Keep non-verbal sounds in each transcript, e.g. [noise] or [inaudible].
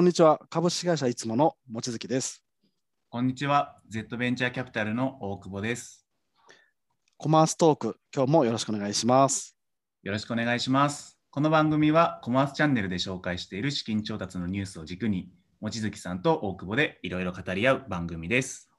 こんにちは。株式会社いつもの望月です。こんにちは。Z ベンチャーキャピタルの大久保です。コマーストーク、今日もよろしくお願いします。よろしくお願いします。この番組はコマースチャンネルで紹介している資金調達のニュースを軸に、望月さんと大久保でいろいろ語り合う番組です。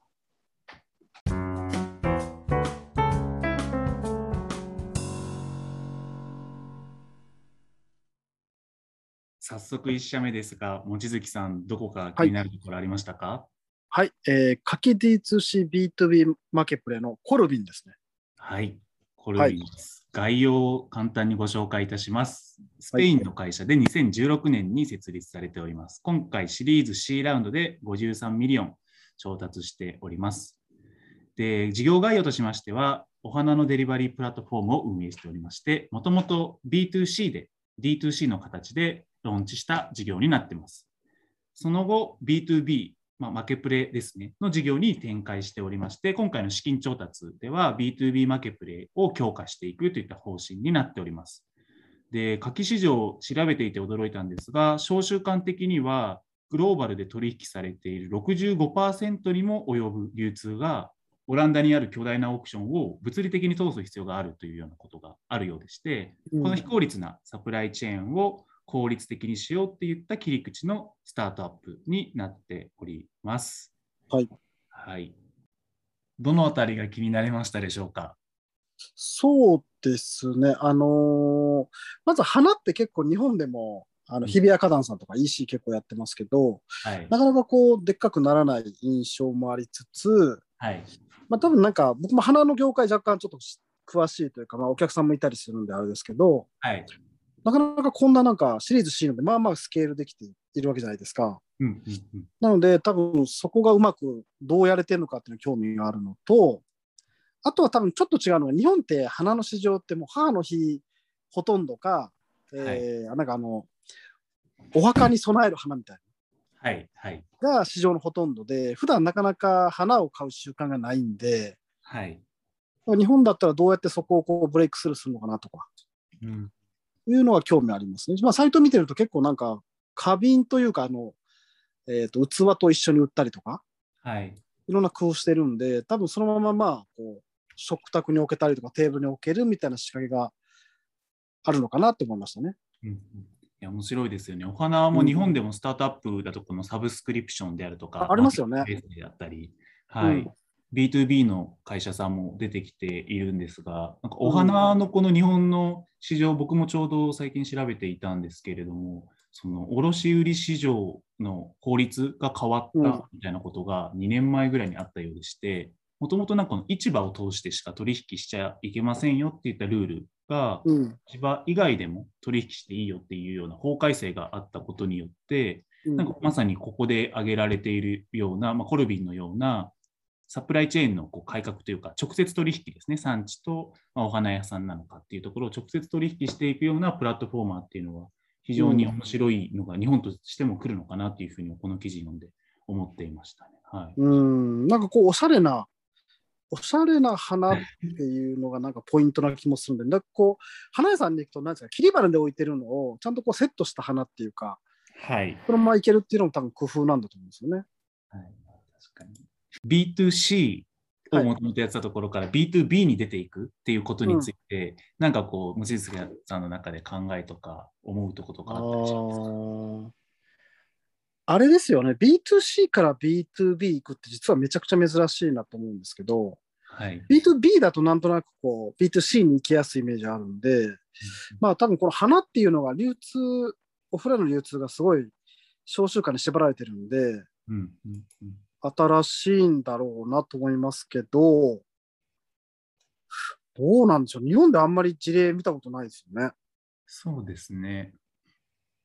早速1社目ですが、望月さん、どこか気になるところありましたか？はい、えー、花卉 D2C B2B マーケプレイのコルビンですね。はい、コルビンです。概要を簡単にご紹介いたします。スペインの会社で2016年に設立されております。今回シリーズ C ラウンドで53 million 調達しております。で、事業概要としましては、お花のデリバリープラットフォームを運営しておりまして、もともと B2C で D2C の形でローンチした事業になっています。その後、B2B、まあ、マケプレですね、の事業に展開しておりまして、今回の資金調達では B2B マケプレを強化していくといった方針になっております。で、夏季市場を調べていて驚いたんですが、小週間的にはグローバルで取引されている65%にも及ぶ流通がオランダにある巨大なオークションを物理的に通す必要があるというようなことがあるようでして、この非効率なサプライチェーンを効率的にしようっていった切り口のスタートアップになっております。はい。はい。どのあたりが気になりましたでしょうか？そうですね。あのーまず花って結構日本でも、あの日比谷花壇さんとか EC 結構やってますけど、はい。なかなかこう、でっかくならない印象もありつつ、はい。まあ多分なんか、僕も花の業界若干ちょっと詳しいというか、まあお客さんもいたりするんであれですけど、はい。なかなかこんななんかシリーズ C ので、まあまあスケールできているわけじゃないですか。うんうんうん。なので、多分そこがうまくどうやれてるのかっていうのに興味があるのと、あとは多分ちょっと違うのが、日本って花の市場ってもう母の日ほとんどか、えーなんかあの、お墓に備える花みたいはい。はい。が市場のほとんどで、普段なかなか花を買う習慣がないんで、はい。日本だったらどうやってそこをこうブレイクスルーするのかなとか、うん。いうのは興味ありますね。まあ、サイト見てると結構なんか、花瓶というか、あの、えっ、と、器と一緒に売ったりとか、はい。いろんな工夫してるんで、多分そのまままあ、こう、食卓に置けたりとかテーブルに置けるみたいな仕掛けがあるのかなって思いましたね。うんうんいや面白いですよね。お花も日本でもスタートアップだとこのサブスクリプションであるとか、あありますよねったり、はい、うん B2B の会社さんも出てきているんですが、なんかお花のこの日本の市場、僕もちょうど最近調べていたんですけれども、その卸売市場の法律が変わったみたいなことが2年前ぐらいにあったようでして、もともとなんかこの市場を通してしか取引しちゃいけませんよっていったルールが、うん。市場以外でも取引していいよっていうような法改正があったことによって、うん。なんかまさにここで挙げられているような、まあ、コルビンのようなサプライチェーンのこう改革というか、直接取引ですね、産地と、まあ、お花屋さんなのかっていうところを直接取引していくようなプラットフォーマーっていうのは、非常に面白いのが日本としても来るのかなっていうふうに、この記事読んで思っていましたね。はい、うん。なんかこう、おしゃれな、おしゃれな花っていうのがなんかポイントな気もするんで、なんかこう、花屋さんに行くと、なんですか、切り花で置いてるのを、ちゃんとこうセットした花っていうか、はい。このままいけるっていうのも多分工夫なんだと思うんですよね。はい、確かに。B2C をもともとやってたところから B2B に出ていくっていうことについて、なんかこう、望月さんの中で考えとか思うとことかあったりしますか？あれですよね、B2C から B2B 行くって実はめちゃくちゃ珍しいなと思うんですけど、はい。B2B だとなんとなくこう B2C に行きやすいイメージあるんで、まあ多分この花っていうのが流通、オフラインの流通がすごい小週間に縛られてるん。で、うんうんうん新しいんだろうなと思いますけど、どうなんでしょう、日本であんまり事例見たことないですよね。そうですね。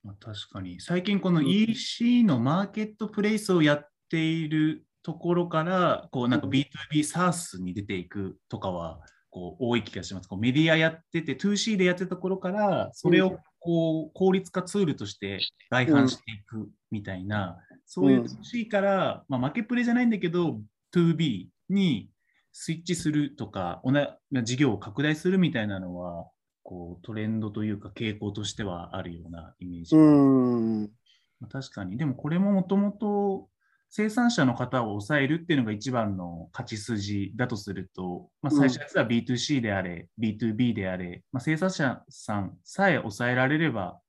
まあ、確かに、最近このうん EC のマーケットプレイスをやっているところから、こうなんかうん B2B SaaS に出ていくとかは、こう多い気がします。こうメディアやってて、2C でやってたところから、それをこう効率化ツールとして外販していくみたいな、そういう 2C から、まあ、負けプレじゃないんだけど、2B にスイッチするとか、おな事業を拡大するみたいなのは、こうトレンドというか傾向としてはあるようなイメージ。うん。確かに。でもこれももともと生産者の方を抑えるっていうのが一番の勝ち筋だとすると、まあ、最初のやつは B2C であれ、うん、B2B であれ、まあ、生産者さんさえ抑えられれば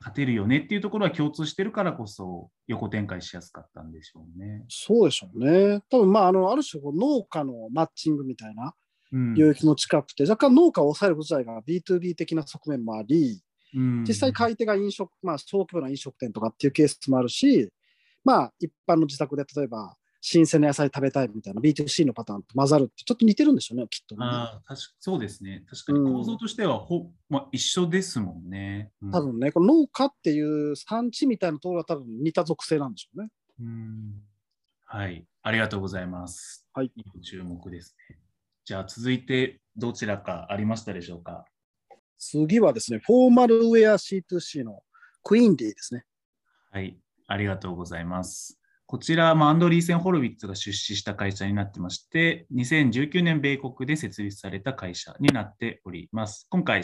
勝てるよねっていうところは共通してるからこそ横展開しやすかったんでしょうね。そうでしょうね。多分まああのある種農家のマッチングみたいな領域も近くて、うん、若干農家を抑えること自体が B2B 的な側面もあり、うん、実際買い手が飲食、まあ小規模な飲食店とかっていうケースもあるし、まあ一般の自宅で例えば新鮮な野菜食べたいみたいな B2C のパターンと混ざるってちょっと似てるんでしょうね、きっと、ね、あ確かそうですね。確かに構造としてはほ、うん、まあ、一緒ですもんね。うん、多分ね、この農家っていう産地みたいなところは多分似た属性なんでしょうね。うんはい、ありがとうございます。はい。注目ですね。じゃあ続いてどちらかありましたでしょうか？次はですね、フォーマルウェア C2C のクイーンディですね。はい、ありがとうございます。こちら、アンドリーセン・ホロウィッツが出資した会社になってまして、2019年米国で設立された会社になっております。今回、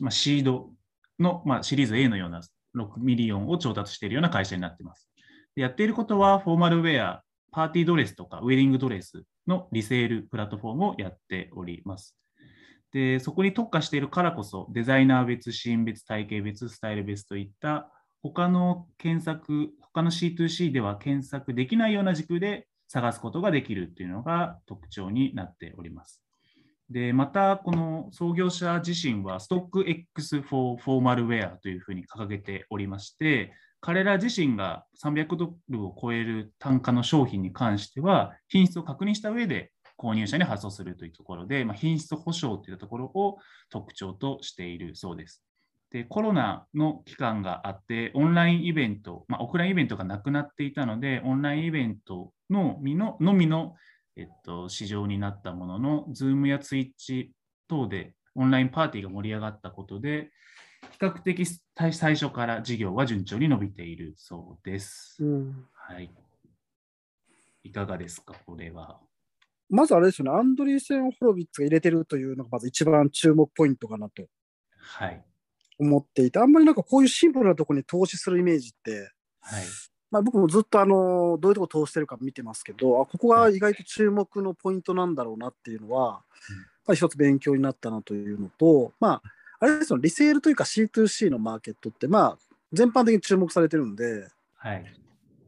まあ、シードの、まあ、シリーズ A のような6 million を調達しているような会社になっています。やっていることは、フォーマルウェア、パーティードレスとかウェディングドレスのリセールプラットフォームをやっております。で、そこに特化しているからこそ、デザイナー別、シーン別、体型別、スタイル別といった他の検索、他の C2C では検索できないような軸で探すことができるというのが特徴になっております。で、また、この創業者自身は StockX for Formal Wear というふうに掲げておりまして、彼ら自身が300ドルを超える単価の商品に関しては、品質を確認した上で購入者に発送するというところで、まあ、品質保証というところを特徴としているそうです。でコロナの期間があって、オンラインイベント、まあ、オフラインイベントがなくなっていたので、オンラインイベントのみののみの、えっと、市場になったものの、Zoom や Twitch 等でオンラインパーティーが盛り上がったことで、比較的最初から事業は順調に伸びているそうです。うん、はい。いかがですか、これは。まずあれですよね、アンドリーセン・ホロビッツが入れてるというのがまず一番注目ポイントかなと。はい。思っていて、あんまりなんかこういうシンプルなところに投資するイメージって、はい。まあ、僕もずっとあのどういうとこ投資してるか見てますけど、あここが意外と注目のポイントなんだろうなっていうのは、はい、一つ勉強になったなというのと、まあ、あれですよ、リセールというか C2C のマーケットって、まあ、全般的に注目されてるんで、はい、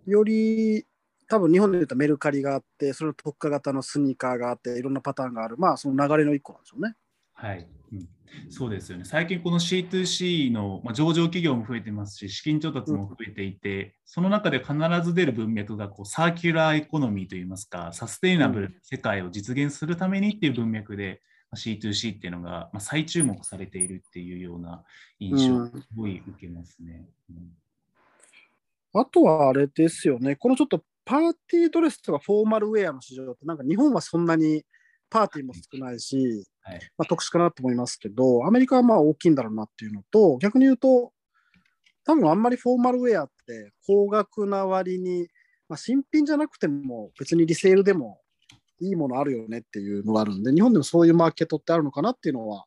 より多分日本で言うとメルカリがあって、それの特化型のスニーカーがあって、いろんなパターンがある、まあ、その流れの一個なんでしょうね。はい、うん。そうですよね。最近この C2C の、まあ、上場企業も増えてますし、資金調達も増えていて、うん、その中で必ず出る文脈がこうサーキュラーエコノミーといいますか、サステイナブルな世界を実現するためにっていう文脈で、C2C っていうのが、まあ、再注目されているっていうような印象をすごい受けますね。うんうん、あとはあれですよね、このちょっとパーティードレスとかフォーマルウェアの市場って、なんか日本はそんなにパーティーも少ないし、はい、まあ、特殊かなと思いますけど、アメリカはまあ大きいんだろうなっていうのと、逆に言うと、多分あんまりフォーマルウェアって高額な割に、まあ、新品じゃなくても別にリセールでもいいものあるよねっていうのがあるんで、日本でもそういうマーケットってあるのかなっていうのは、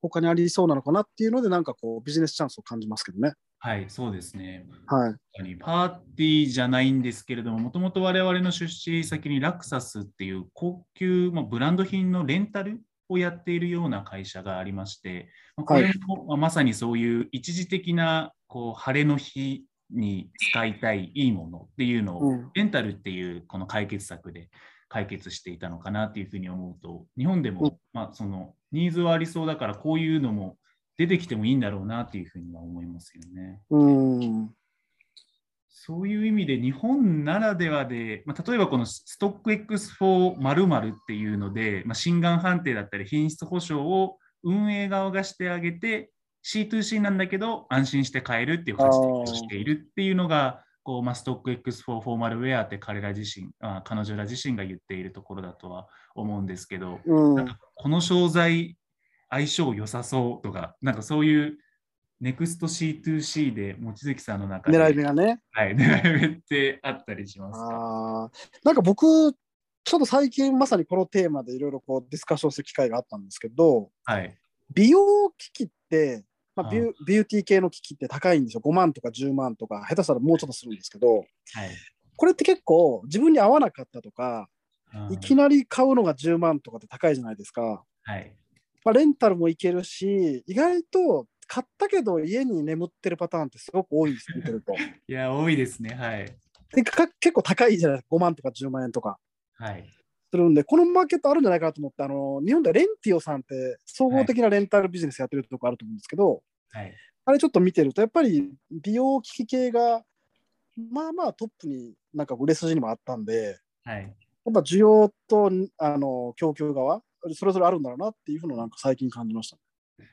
他にありそうなのかなっていうので、なんかこうビジネスチャンスを感じますけどね。はい、そうですね。はい。パーティーじゃないんですけれども、もともと我々の出資先にラクサスっていう高級、まあ、ブランド品のレンタルをやっているような会社がありまして、これも、はい、まさにそういう一時的なこう晴れの日に使いたいいいものっていうのを、レンタルっていうこの解決策で解決していたのかなっていうふうに思うと、日本でも、まあ、そのニーズはありそうだから、こういうのも出てきてもいいんだろうなっていうふうには思いますよね。うんそういう意味で日本ならではで、まあ、例えばこのストック X4 っていうので、まあ、心眼判定だったり品質保証を運営側がしてあげて C2C なんだけど安心して買えるっていう形でしているっていうのがこう、まあ、ストック X4 フォーマルウェアって彼ら自身あ彼女ら自身が言っているところだとは思うんですけど、うん、なんかこの商材相性良さそうとかなんかそういうネクスト C2C で望月さんの中で狙い目がね。はい、狙い目ってあったりしますか？あなんか僕、ちょっと最近まさにこのテーマでいろいろこうディスカッションする機会があったんですけど、はい、美容機器ってまあ、ビュビューティー系の機器って高いんですよ。5万とか10万とか、下手したらもうちょっとするんですけど、はい。これって結構自分に合わなかったとか、いきなり買うのが10万とかって高いじゃないですか。はい。まあ、レンタルもいけるし、意外と買ったけど家に眠ってるパターンってすごく多いんですよ、見てると。[laughs] いや、多いですね。はい。でか結構高いじゃないですか、5万とか10万円とかはい。するんで、このマーケットあるんじゃないかなと思って、あの日本でレンティオさんって総合的なレンタルビジネスやってるとこあると思うんですけど、はい。あれちょっと見てると、やっぱり美容機器系が、まあまあトップになんか売れ筋にもあったんで、はい。やっぱ需要とあの供給側、それぞれあるんだろうなっていうふうななんか最近感じました。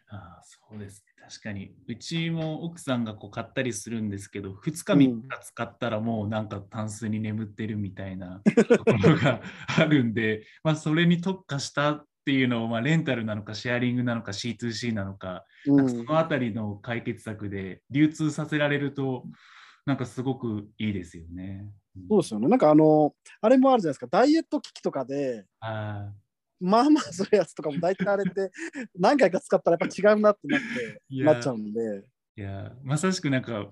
ああ、そうですね。確かに。うちも奥さんがこう買ったりするんですけど、2日3日使ったらもうなんかタンスに眠ってるみたいな [laughs] ところが [laughs] あるんで、まあそれに特化したっていうのを、まあレンタルなのかシェアリングなのか C2C なのか、なんかそのあたりの解決策で流通させられると、なんかすごくいいですよね。そうですよね。なんかあの、あれもあるじゃないですか、ダイエット機器とかで、あまあまあそういうやつとかも大体あれって [laughs] 何回か使ったらやっぱ違うなってなってなっちゃうんで、いや、まさしくなんか、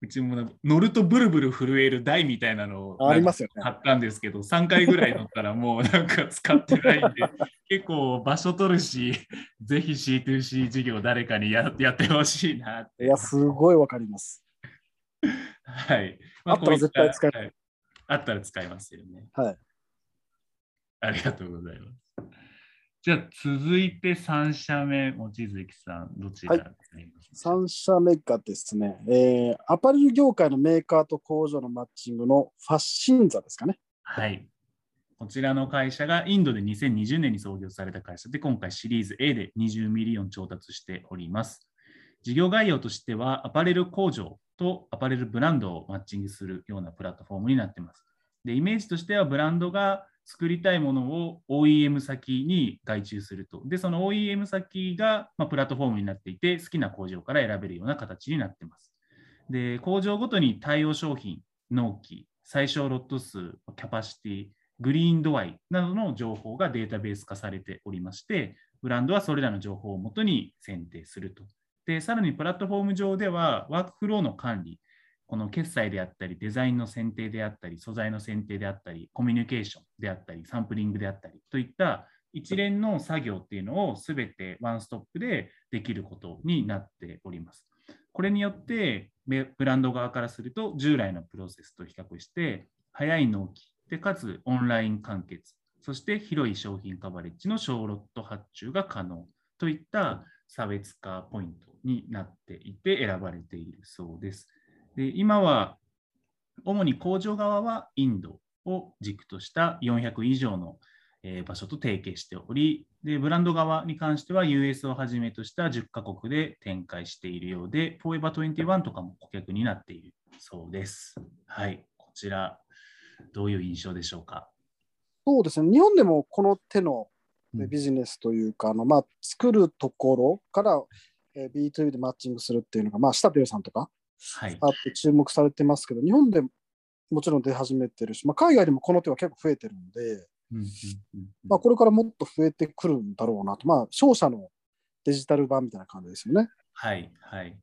うちも乗るとブルブル震える台みたいなのをありますよね。買ったんですけど、3回ぐらい乗ったらもうなんか使ってないんで、[laughs] 結構場所取るし、ぜひ C2C 事業誰かにややってほしいなって。いや、すごいわかります。はい。あったら絶対使えこういったはいあったら使いますよね。はい。ありがとうございます。じゃあ続いて3社目、望月さん、どちらになりますか、3社目がですね、えーアパレル業界のメーカーと工場のマッチングのファッシンザですかね。はい。こちらの会社がインドで2020年に創業された会社で、今回シリーズ A で20 million 調達しております。事業概要としては、アパレル工場とアパレルブランドをマッチングするようなプラットフォームになっています。で、イメージとしては、ブランドが作りたいものを OEM 先に外注すると。で、その OEM 先が、ま、プラットフォームになっていて、好きな工場から選べるような形になっています。で、工場ごとに対応商品、納期、最小ロット数、キャパシティ、グリーン度合いなどの情報がデータベース化されておりまして、ブランドはそれらの情報をもとに選定すると。で、さらにプラットフォーム上では、ワークフローの管理、この決済であったり、デザインの選定であったり、素材の選定であったり、コミュニケーションであったり、サンプリングであったりといった一連の作業っていうのをすべてワンストップでできることになっております。これによって、ブランド側からすると、従来のプロセスと比較して、早い納期で、かつオンライン完結、そして広い商品カバレッジの小ロット発注が可能といった差別化ポイントになっていて選ばれているそうです。で今は主に工場側はインドを軸とした400以上のえー場所と提携しておりで、ブランド側に関しては US をはじめとした10カ国で展開しているようで、フォーエバー21とかも顧客になっているそうです。はい、こちら、どういう印象でしょうか？そうですね、日本でもこの手のうんビジネスというか、あのまあ、作るところから、えー B2B でマッチングするっていうのが、まあ、下手さんとかはい。あって注目されてますけど、日本でもちろん出始めてるし、まあ、海外でもこの手は結構増えてるんで、うんうんうん。うんまあ、これからもっと増えてくるんだろうなと、まあ、商社のデジタル版みたいな感じですよね。はい、はい、はい。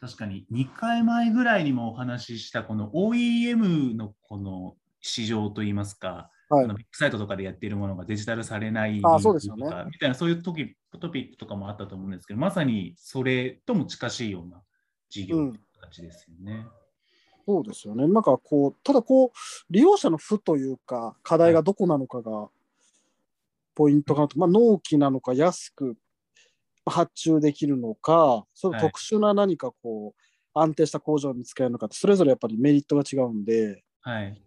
確かに2回前ぐらいにもお話ししたこの OEM のこの市場といいますか、はい。あのビッグサイトとかでやっているものがデジタルされないあそうですよね。みたいなそういうトピトピックとかもあったと思うんですけど、まさにそれとも近しいような事業の形ですよね。そうですよね。なんかこう、ただこう、利用者の負というか、課題がどこなのかがポイントかなと、まあ、納期なのか、安く発注できるのか、それはい特殊な何かこう、安定した工場を見つけるのかって、それぞれやっぱりメリットが違うんで、はい。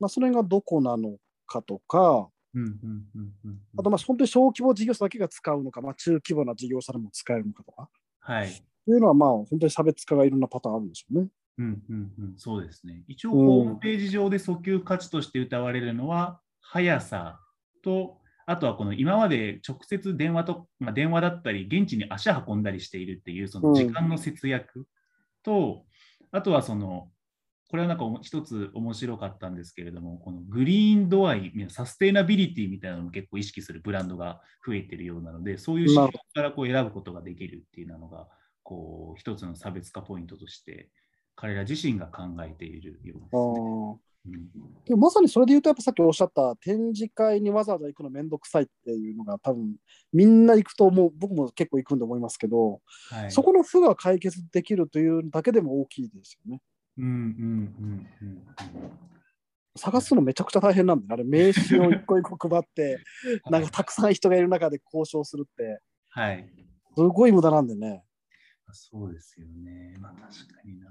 まあ、それがどこなのかとか、うんうんうんうんうんあとまあ本当に小規模事業者だけが使うのか、まあ、中規模な事業者でも使えるのかとか、はい。いうのはまあ本当に差別化がいろんなパターンあるんでしょうね。うんうんうん、そうですね。一応、うんホームページ上で訴求価値として謳われるのは、速さと、あとはこの今まで直接電話と、まあ、電話だったり、現地に足運んだりしているっていう、その時間の節約と、あとはその、これはなんか一つ面白かったんですけれども、このグリーンドアイ、サステイナビリティみたいなのも結構意識するブランドが増えてるようなので、そういう仕事からこう選ぶことができるっていうのが、こう一つの差別化ポイントとして彼ら自身が考えているようです、ね、うん、でもまさにそれで言うと、やっぱさっきおっしゃった展示会にわざわざ行くのめんどくさいっていうのが多分みんな行くと思う、僕も結構行くんで思いますけど、はい、そこの負が解決できるというだけでも大きいですよね。うんうんうんうん、探すのめちゃくちゃ大変なんだよ。あれ、名刺を一個一個配って、[laughs] なんかたくさん人がいる中で交渉するって、はい、すごい無駄なんでね。そうですよね。まあ確かにな。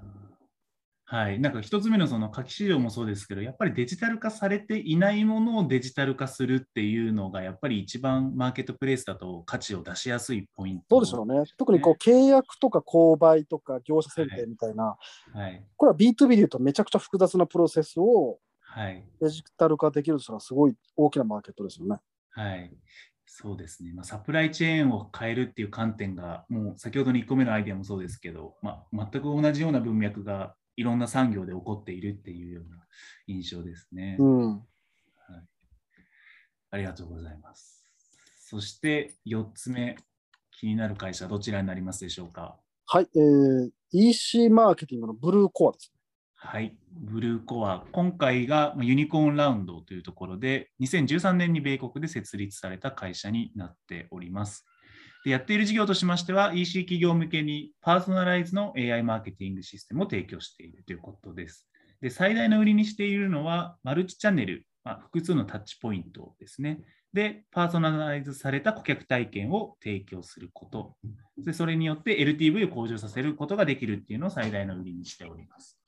はい、なんか一つ目のその書き資料もそうですけど、やっぱりデジタル化されていないものをデジタル化するっていうのが、やっぱり一番マーケットプレイスだと価値を出しやすいポイント、そうでしょうね。特にこう契約とか購買とか業者選定みたいな、はいはい、これは B2B でいうとめちゃくちゃ複雑なプロセスをデジタル化できるとしたら、すごい大きなマーケットですよね。はい、そうですね、まあ、サプライチェーンを変えるっていう観点が、もう先ほどの1個目のアイデアもそうですけど、まあ、全く同じような文脈がいろんな産業で起こっているっていうような印象ですね。うん、はい、ありがとうございます。そして4つ目、気になる会社、どちらになりますでしょうか？はい、えー、EC マーケティングのブルーコアですね。はい、ブルーコア、今回がユニコーンラウンドというところで、2013年に米国で設立された会社になっております。でやっている事業としましては、EC 企業向けにパーソナライズの AI マーケティングシステムを提供しているということです。で最大の売りにしているのは、マルチチャンネル、まあ、複数のタッチポイントですね。で、パーソナライズされた顧客体験を提供すること。でそれによって LTV を向上させることができるっていうのを最大の売りにしております。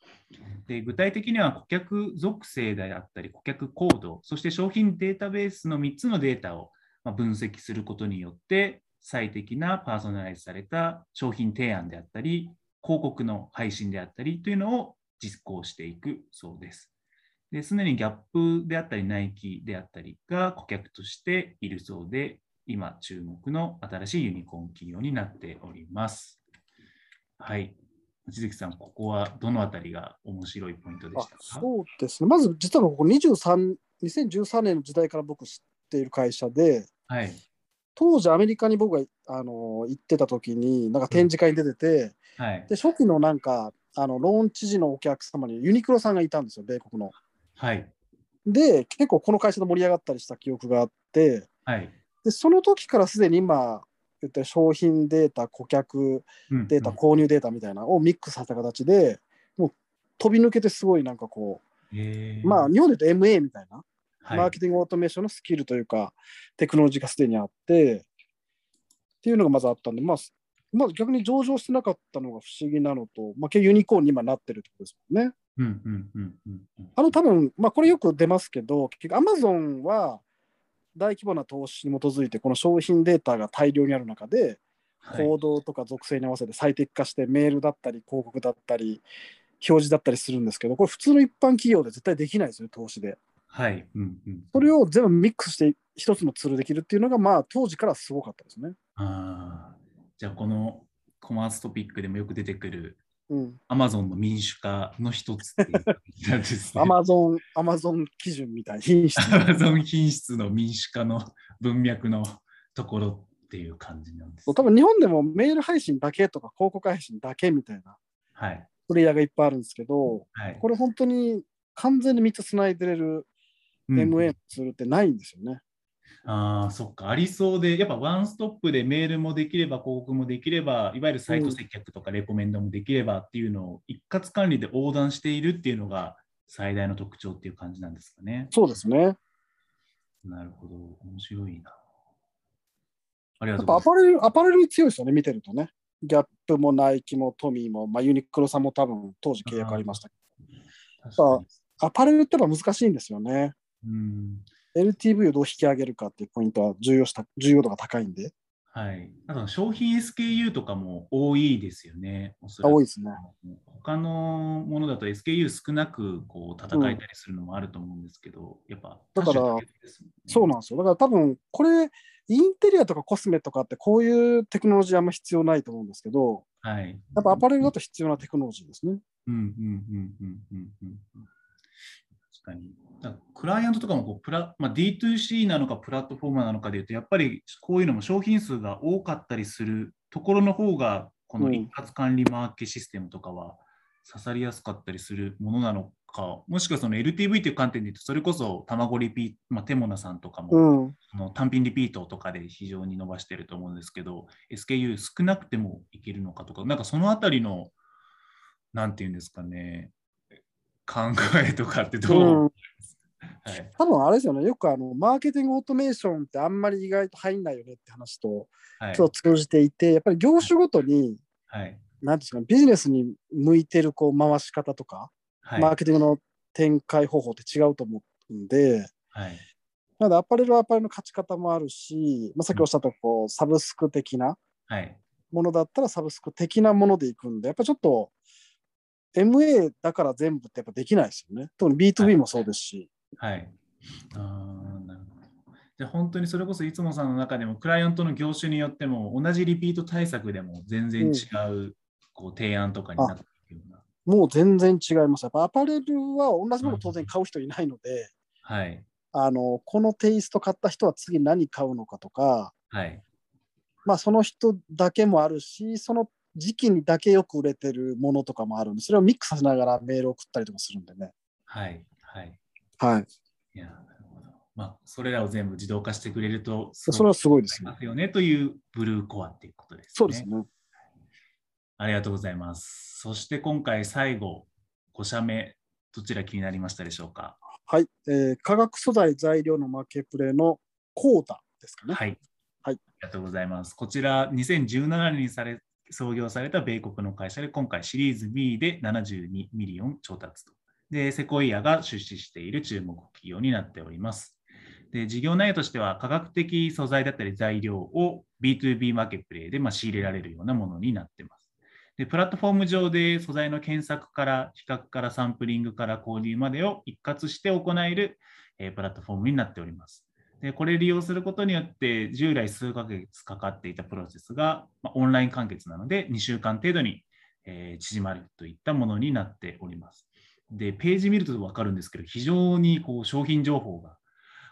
で具体的には顧客属性であったり、顧客コード、そして商品データベースの3つのデータを分析することによって、最適なパーソナライズされた商品提案であったり、広告の配信であったりというのを実行していくそうです。ですでにギャップであったり、ナイキであったりが顧客としているそうで、今注目の新しいユニコーン企業になっております。はい。望月さん、ここはどのあたりが面白いポイントでしたか？そうですね。まず、実はここ23、2013年の時代から僕知っている会社で、はい、当時アメリカに僕があの行ってた時に、なんか展示会に出てて、うん。はい、で初期のなんか、あのローンチ時のお客様にユニクロさんがいたんですよ、米国の。はい、で、結構この会社と盛り上がったりした記憶があって、はい、でその時からすでに今、言った商品データ、顧客データ、うん、購入データみたいなのをミックスさせた形で、もう飛び抜けてすごいなんかこう、まあ日本で言うと MA みたいな、はい、マーケティングオートメーションのスキルというか、テクノロジーがすでにあって、っていうのがまずあったんで、まあ、まあ、逆に上場してなかったのが不思議なのと、まあ、ユニコーンに今なってるってことですもんね。あの多分、まあ、これよく出ますけど、結局、アマゾンは大規模な投資に基づいて、この商品データが大量にある中で、行動とか属性に合わせて最適化して、メールだったり、広告だったり、表示だったりするんですけど、これ、普通の一般企業で絶対できないですよ、投資で。はい、うんうん、それを全部ミックスして一つのツールできるっていうのが、まあ、当時からすごかったですね。あじゃあ、このコマーストピックでもよく出てくる、アマゾンの民主化の一つっていう感じなんですね。アマゾン、アマゾン基準みたいな品質。アマゾン品質の民主化の文脈のところっていう感じなんです、ね。多分日本でもメール配信だけとか広告配信だけみたいな、はい、プレイヤーがいっぱいあるんですけど、はい、これ本当に完全に3つつないでれる MA のツールってないんですよね。ああ、そっか、ありそうで、やっぱワンストップでメールもできれば、広告もできれば、いわゆるサイト接客とかレコメンドもできればっていうのを一括管理で横断しているっていうのが最大の特徴っていう感じなんですかね。そうですね。なるほど、面白いな。ありがとうございます。アパレル、アパレルに強いですよね、見てるとね。ギャップもナイキもトミーも、まあ、ユニクロさんも多分当時契約ありましたけど。アパレルってのは難しいんですよね。うん、LTV をどう引き上げるかっていうポイントは重要した重要度が高いんで。はい。あと商品 SKU とかも多いですよね。多いですね。他のものだと SKU 少なくこう戦えたりするのもあると思うんですけど、うん、やっぱ、だから、そうなんですよ。だから多分これ、インテリアとかコスメとかってこういうテクノロジーあんま必要ないと思うんですけど、はい。やっぱアパレルだと必要なテクノロジーですね。うんうんうんうんうんうん。確かに。クライアントとかもこうプラ、まあ、D2C なのかプラットフォーマーなのかでいうと、やっぱりこういうのも商品数が多かったりするところの方が、この一括管理マーケシステムとかは刺さりやすかったりするものなのか、もしくはその LTV という観点で言うと、それこそ卵リピート、まあ、テモナさんとかも、うの単品リピートとかで非常に伸ばしてると思うんですけど、SKU 少なくてもいけるのかとか、なんかそのあたりの、なんていうんですかね、考えとかってどう、うんはい、多分あれですよね、よくあのマーケティングオートメーションってあんまり意外と入んないよねって話とはい。ちょっと通じていて、やっぱり業種ごとに、はい。なんですかね、ビジネスに向いてるこう回し方とか、はい。マーケティングの展開方法って違うと思うんで、はい。なのでアパレルはアパレルの勝ち方もあるし、まあ、さっきおっしゃったこうサブスク的なはい。ものだったらサブスク的なものでいくんで、やっぱちょっと MA だから全部ってやっぱできないですよね。特に B2B もそうですし。はい。あーなるほど。じゃあ本当にそれこそいつもさんの中でもクライアントの業種によっても同じリピート対策でも全然違う、こう提案とかになっているような。もう全然違います。やっぱアパレルは同じもの当然買う人いないので、はい。あのこのテイスト買った人は次何買うのかとか、はい。まあ、その人だけもあるし、その時期にだけよく売れてるものとかもあるんで、それをミックスさせながらメールを送ったりとかするんでね。はい。はい。はい。いや、なるほど。まあ、それらを全部自動化してくれると、それはすごいですね。ますよねというブルーコアっていうことですね。そうですね。ありがとうございます。そして今回最後、5社目、どちら気になりましたでしょうか？はい、えー化学素材材料のマーケプレのコータですかね。はい。はいありがとうございます。こちら、2017年にされ創業された米国の会社で、今回シリーズ B で72 million 調達と。で、セコイアが出資している注目企業になっております。で、事業内容としては、化学的素材だったり材料を B2B マーケットプレイでま仕入れられるようなものになっています。で、プラットフォーム上で素材の検索から、比較からサンプリングから購入までを一括して行える、えプラットフォームになっております。で、これ利用することによって、従来数ヶ月かかっていたプロセスが、ま、オンライン完結なので、2週間程度に、え縮まるといったものになっております。で、ページ見ると分かるんですけど、非常にこう商品情報が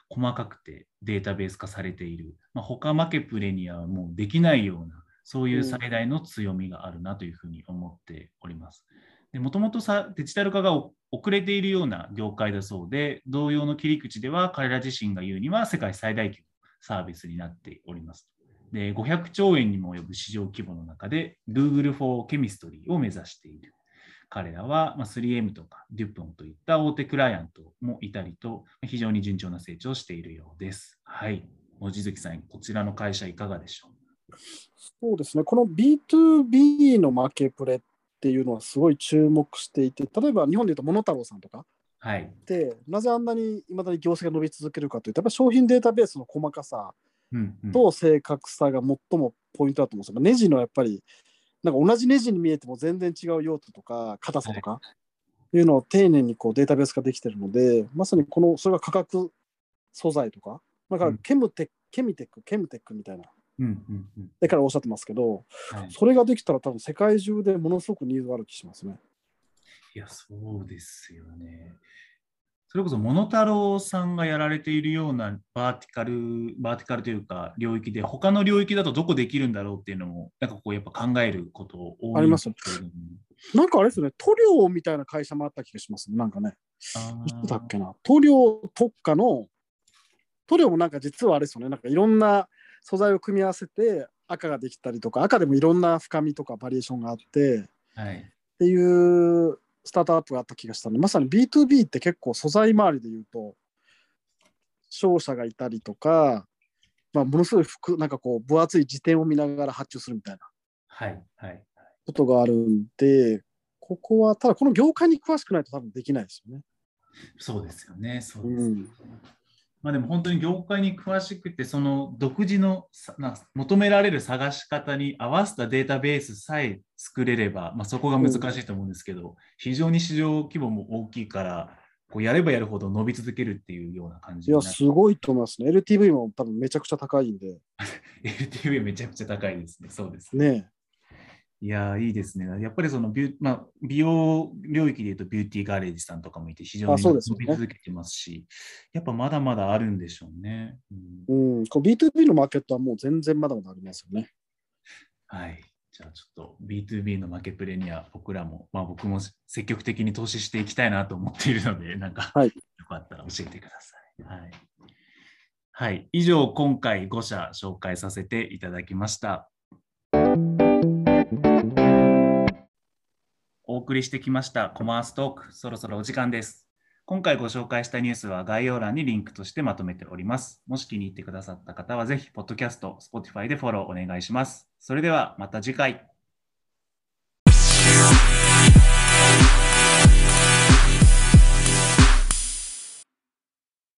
細かくてデータベース化されている、まあ、他マケプレにはもうできないような、そういう最大の強みがあるなというふうに思っております。でもともとさデジタル化がお遅れているような業界だそうで、同様の切り口では彼ら自身が言うには世界最大規模サービスになっております。で、500兆円にも及ぶ市場規模の中で Google for Chemistry を目指している。彼らはまあ 3M とか DuPont といった大手クライアントもいたりと、非常に順調な成長をしているようです。はい。望月さん、こちらの会社いかがでしょう？そうですね。この B2B のマーケプレっていうのはすごい注目していて、例えば日本でいうとモノタロウさんとかはい。って、なぜあんなにいまだに業績が伸び続けるかというと、やっぱ商品データベースの細かさうんうん、と正確さが最もポイントだと思うんですよ。ネジのやっぱり、なんか同じネジに見えても全然違う用途とか、硬さとか、い。うのを丁寧にこうデータベース化できてるので、まさにこの、それが価格素材とか、だからうん。ケムテック、ケミテック、ケムテックみたいな、うんうんうん。でからおっしゃってますけど、はい、それができたら多分世界中でものすごくニーズがある気しますね。いや、そうですよね。それこそ、モノタロウさんがやられているようなバーティカル、バーティカルというか、領域で、他の領域だとどこできるんだろうっていうのも、なんかこう、やっぱ考えること多いありますなんかあれですよね、塗料みたいな会社もあった気がします。ね、なんかね。あいつだっーけな、塗料特化の、塗料もなんか実はあれですよね、なんかいろんな素材を組み合わせて赤ができたりとか、赤でもいろんな深みとかバリエーションがあって、っはい。ていうスタートアップがあった気がしたので、まさに B2B って結構素材周りで言うと、商社がいたりとか、まあ、ものすごい服なんかこう分厚い辞典を見ながら発注するみたいなはい。はい。ことがあるんで、ここはただこの業界に詳しくないと多分できないですよね。そうですよね。そうです。うんまあでも本当に業界に詳しくて、その独自のさな求められる探し方に合わせたデータベースさえ作れれば、まあ、そこが難しいと思うんですけど、非常に市場規模も大きいから、こうやればやるほど伸び続けるっていうような感じいや、すごいと思いますね。LTV も多分めちゃくちゃ高いんで。[laughs] LTV めちゃくちゃ高いですね。そうですね。いやいいですね。やっぱりそのビュ、まあ、美容領域でいうとビューティーガレージさんとかもいて非常に伸び続けてますし、すね、やっぱまだまだあるんでしょうね。うん、うん、こう B2B のマーケットはもう全然まだまだありますよね。はい。じゃあちょっと B2B のマーケプレには僕らも、まあ僕も積極的に投資していきたいなと思っているので、[laughs] なんか、はい、よかったら教えてください。はい。はい。以上、今回5社紹介させていただきました。お送りしてきましたコマーストーク、そろそろお時間です。今回ご紹介したニュースは概要欄にリンクとしてまとめております。もし気に入ってくださった方は、ぜひ、ポッドキャスト、Spotify でフォローお願いします。それではまた次回。